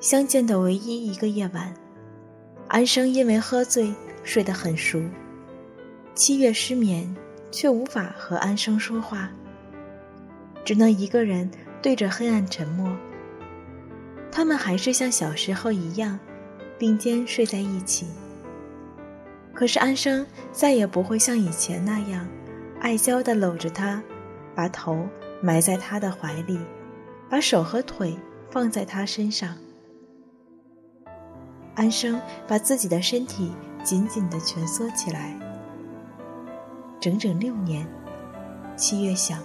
相见的唯一一个夜晚，安生因为喝醉睡得很熟。七月失眠，却无法和安生说话，只能一个人对着黑暗沉默。他们还是像小时候一样，并肩睡在一起。可是安生再也不会像以前那样，爱娇地搂着他，把头埋在他的怀里，把手和腿放在他身上。安生把自己的身体紧紧地蜷缩起来。整整六年，七月想，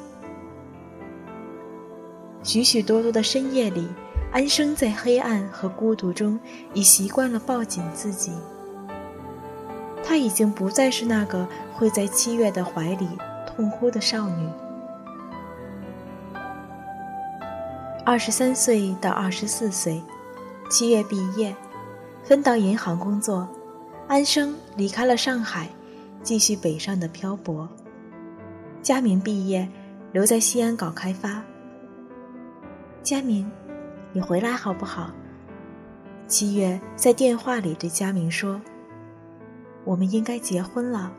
许许多多的深夜里。安生在黑暗和孤独中已习惯了抱紧自己。她已经不再是那个会在七月的怀里痛哭的少女。二十三岁到二十四岁，七月毕业，分到银行工作。安生离开了上海，继续北上的漂泊。佳明毕业，留在西安搞开发。佳明。你回来好不好？七月在电话里对佳明说：“我们应该结婚了。”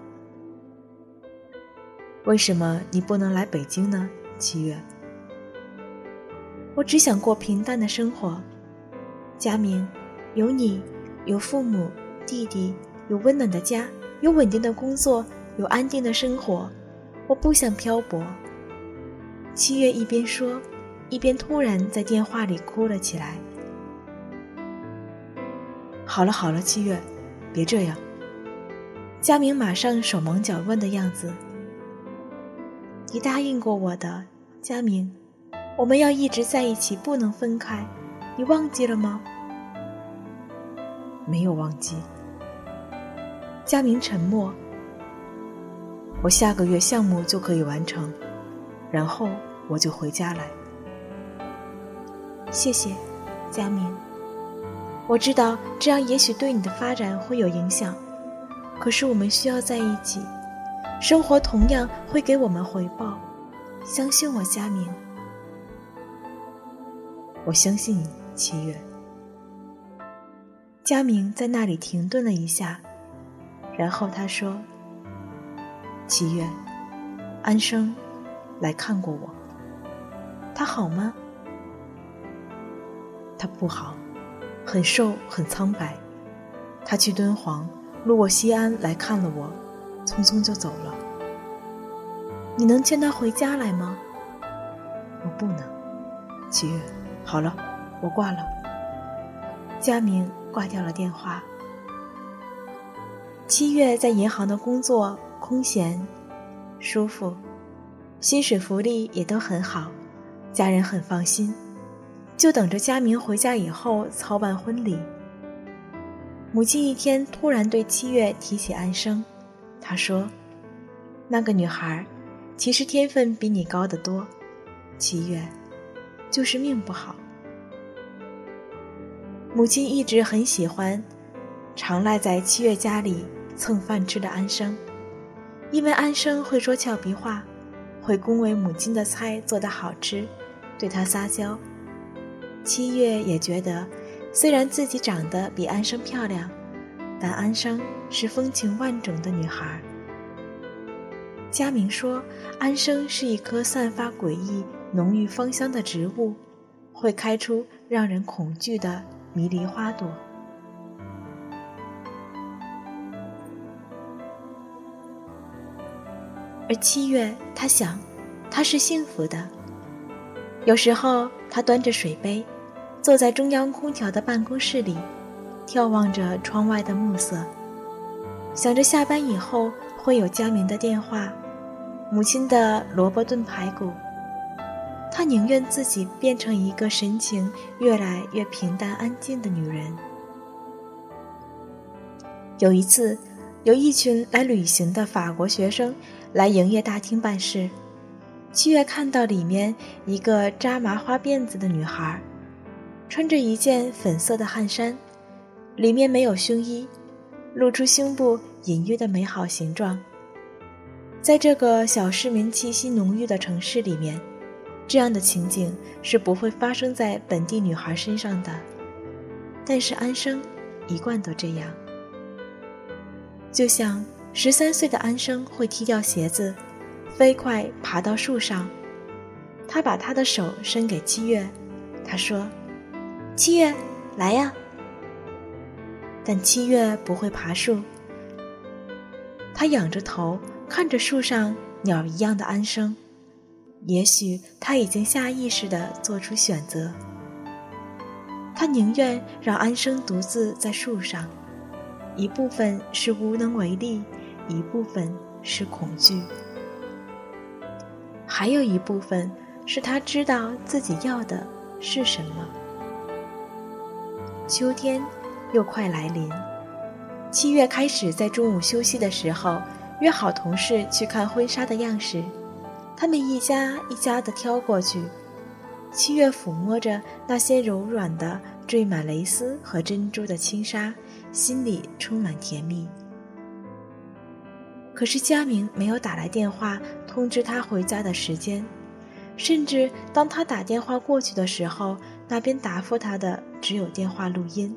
为什么你不能来北京呢？七月，我只想过平淡的生活。佳明，有你，有父母、弟弟，有温暖的家，有稳定的工作，有安定的生活。我不想漂泊。七月一边说。一边突然在电话里哭了起来。好了好了，七月，别这样。佳明马上手忙脚乱的样子。你答应过我的，佳明，我们要一直在一起，不能分开。你忘记了吗？没有忘记。佳明沉默。我下个月项目就可以完成，然后我就回家来。谢谢，佳明。我知道这样也许对你的发展会有影响，可是我们需要在一起，生活同样会给我们回报。相信我，佳明。我相信你，七月。佳明在那里停顿了一下，然后他说：“七月，安生来看过我，他好吗？”他不好，很瘦，很苍白。他去敦煌，路过西安来看了我，匆匆就走了。你能劝他回家来吗？我不能。七月，好了，我挂了。佳明挂掉了电话。七月在银行的工作空闲，舒服，薪水福利也都很好，家人很放心。就等着佳明回家以后操办婚礼。母亲一天突然对七月提起安生，她说：“那个女孩，其实天分比你高得多，七月，就是命不好。”母亲一直很喜欢常赖在七月家里蹭饭吃的安生，因为安生会说俏皮话，会恭维母亲的菜做得好吃，对她撒娇。七月也觉得，虽然自己长得比安生漂亮，但安生是风情万种的女孩。佳明说，安生是一棵散发诡异、浓郁芳香的植物，会开出让人恐惧的迷离花朵。而七月，他想，他是幸福的。有时候，他端着水杯。坐在中央空调的办公室里，眺望着窗外的暮色，想着下班以后会有佳明的电话，母亲的萝卜炖排骨。他宁愿自己变成一个神情越来越平淡安静的女人。有一次，有一群来旅行的法国学生来营业大厅办事，七月看到里面一个扎麻花辫子的女孩。穿着一件粉色的汗衫，里面没有胸衣，露出胸部隐约的美好形状。在这个小市民气息浓郁的城市里面，这样的情景是不会发生在本地女孩身上的。但是安生一贯都这样。就像十三岁的安生会踢掉鞋子，飞快爬到树上。他把他的手伸给七月，他说：“七月，来呀。”但七月不会爬树，他仰着头看着树上鸟一样的安生。也许他已经下意识地做出选择，他宁愿让安生独自在树上，一部分是无能为力，一部分是恐惧，还有一部分是他知道自己要的是什么。秋天。又快来临，七月开始在中午休息的时候约好同事去看婚纱的样式，他们一家一家的挑过去。七月抚摸着那些柔软的缀满蕾丝和珍珠的轻纱，心里充满甜蜜。可是佳明没有打来电话通知他回家的时间，甚至当他打电话过去的时候，那边答复他的只有电话录音。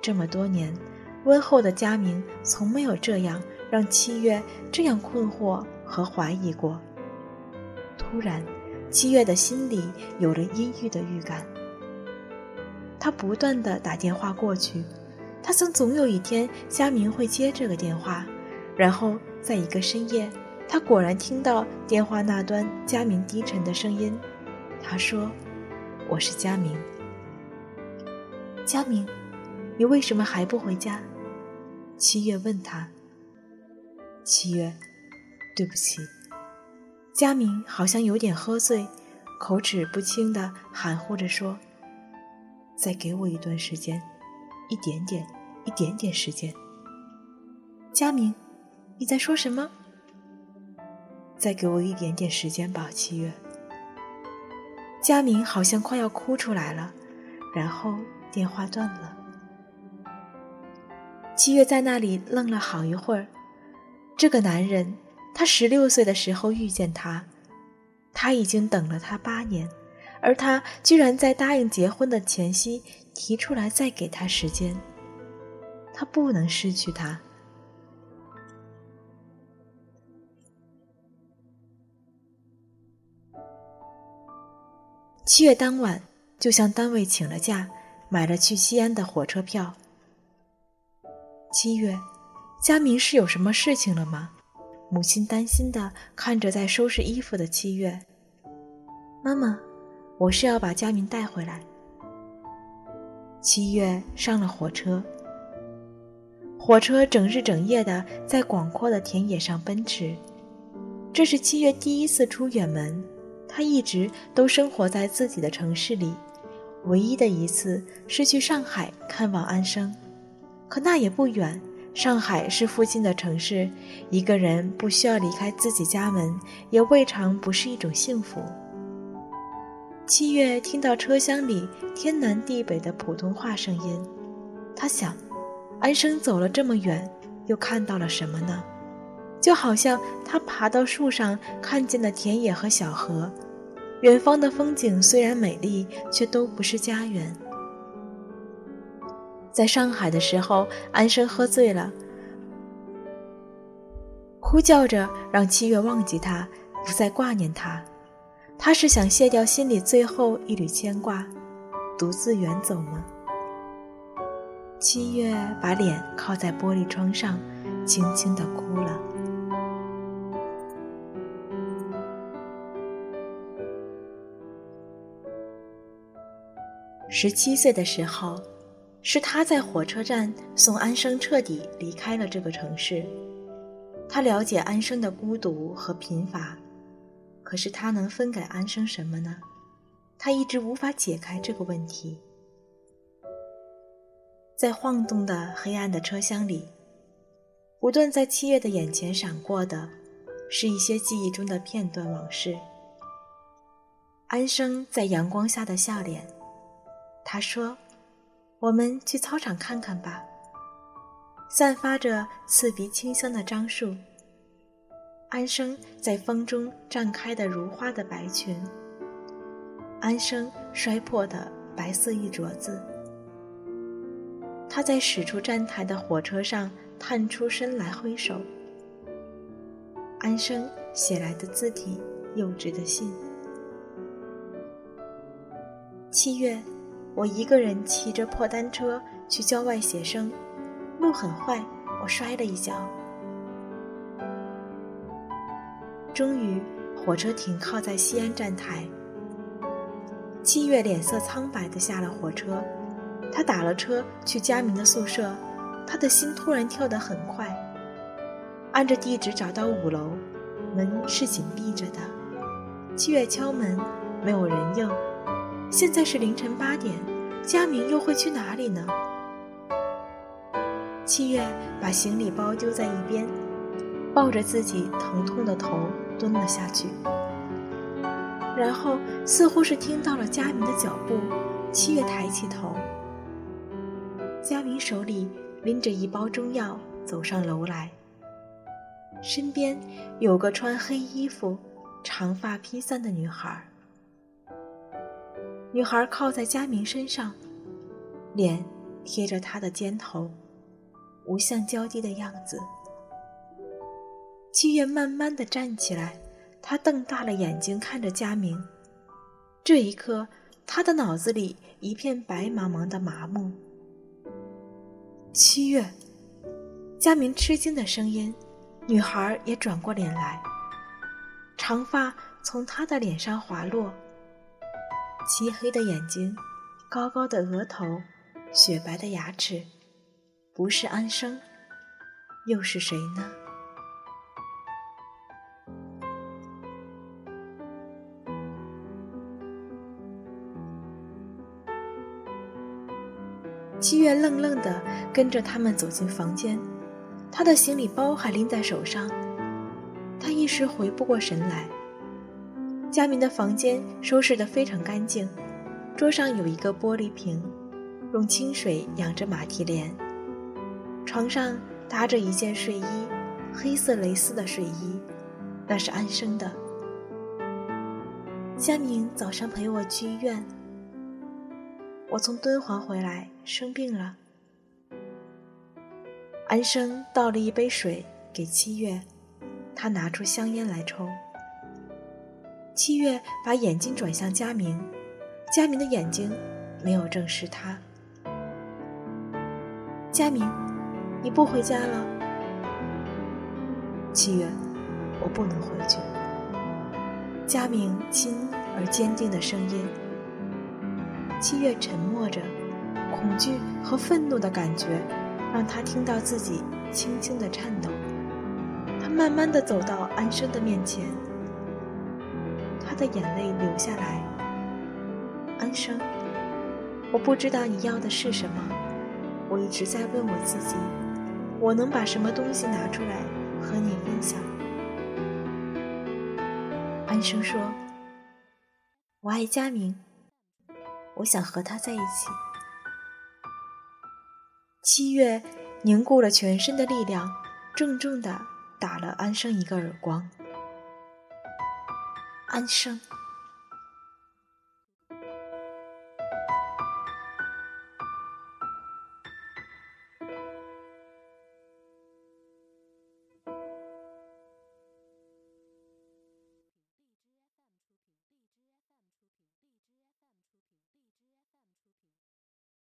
这么多年，温厚的佳明从没有这样让七月这样困惑和怀疑过。突然，七月的心里有了阴郁的预感。他不断的打电话过去，他想总有一天佳明会接这个电话。然后，在一个深夜，他果然听到电话那端佳明低沉的声音。他说：“我是佳明。”佳明。你为什么还不回家？七月问他。七月，对不起。佳明好像有点喝醉，口齿不清的含糊着说：“再给我一段时间，一点点，一点点时间。”佳明，你在说什么？再给我一点点时间吧，七月。佳明好像快要哭出来了，然后电话断了。七月在那里愣了好一会儿。这个男人，他十六岁的时候遇见他，他已经等了他八年，而他居然在答应结婚的前夕提出来再给他时间。他不能失去他。七月当晚，就向单位请了假，买了去西安的火车票。七月，佳明是有什么事情了吗？母亲担心的看着在收拾衣服的七月。妈妈，我是要把佳明带回来。七月上了火车，火车整日整夜的在广阔的田野上奔驰。这是七月第一次出远门，他一直都生活在自己的城市里，唯一的一次是去上海看望安生。可那也不远，上海是附近的城市，一个人不需要离开自己家门，也未尝不是一种幸福。七月听到车厢里天南地北的普通话声音，他想，安生走了这么远，又看到了什么呢？就好像他爬到树上看见的田野和小河，远方的风景虽然美丽，却都不是家园。在上海的时候，安生喝醉了，哭叫着让七月忘记他，不再挂念他。他是想卸掉心里最后一缕牵挂，独自远走吗？七月把脸靠在玻璃窗上，轻轻的哭了。十七岁的时候。是他在火车站送安生彻底离开了这个城市。他了解安生的孤独和贫乏，可是他能分给安生什么呢？他一直无法解开这个问题。在晃动的黑暗的车厢里，不断在七月的眼前闪过的，是一些记忆中的片段往事。安生在阳光下的笑脸，他说。我们去操场看看吧。散发着刺鼻清香的樟树，安生在风中绽开的如花的白裙，安生摔破的白色玉镯子，他在驶出站台的火车上探出身来挥手。安生写来的字体，幼稚的信。七月，我一个人骑着破单车去郊外写生，路很坏，我摔了一跤。终于，火车停靠在西安站台。七月脸色苍白的下了火车，他打了车去佳明的宿舍，他的心突然跳得很快。按着地址找到五楼，门是紧闭着的。七月敲门，没有人应。现在是凌晨八点，佳明又会去哪里呢？七月把行李包丢在一边，抱着自己疼痛的头蹲了下去。然后似乎是听到了佳明的脚步，七月抬起头，佳明手里拎着一包中药走上楼来。身边有个穿黑衣服、长发披散的女孩。女孩靠在佳明身上，脸贴着他的肩头，无相交低的样子。七月慢慢的站起来，他瞪大了眼睛看着佳明。这一刻，他的脑子里一片白茫茫的麻木。七月，佳明吃惊的声音。女孩也转过脸来，长发从她的脸上滑落，漆黑的眼睛，高高的额头，雪白的牙齿，不是安生，又是谁呢？七月愣愣的跟着他们走进房间。他的行李包还拎在手上，他一时回不过神来。佳明的房间收拾得非常干净，桌上有一个玻璃瓶，用清水养着马蹄莲。床上搭着一件睡衣，黑色蕾丝的睡衣，那是安生的。佳明早上陪我去医院，我从敦煌回来生病了。安生倒了一杯水给七月，他拿出香烟来抽。七月把眼睛转向佳明，佳明的眼睛没有正视他。佳明，你不回家了？七月，我不能回去。佳明轻而坚定的声音。七月沉默着，恐惧和愤怒的感觉。让他听到自己轻轻的颤抖。他慢慢的走到安生的面前，的眼泪流下来。安生，我不知道你要的是什么，我一直在问我自己，我能把什么东西拿出来和你分享？安生说：“我爱佳明，我想和他在一起。”七月凝固了全身的力量，重重的打了安生一个耳光。安生。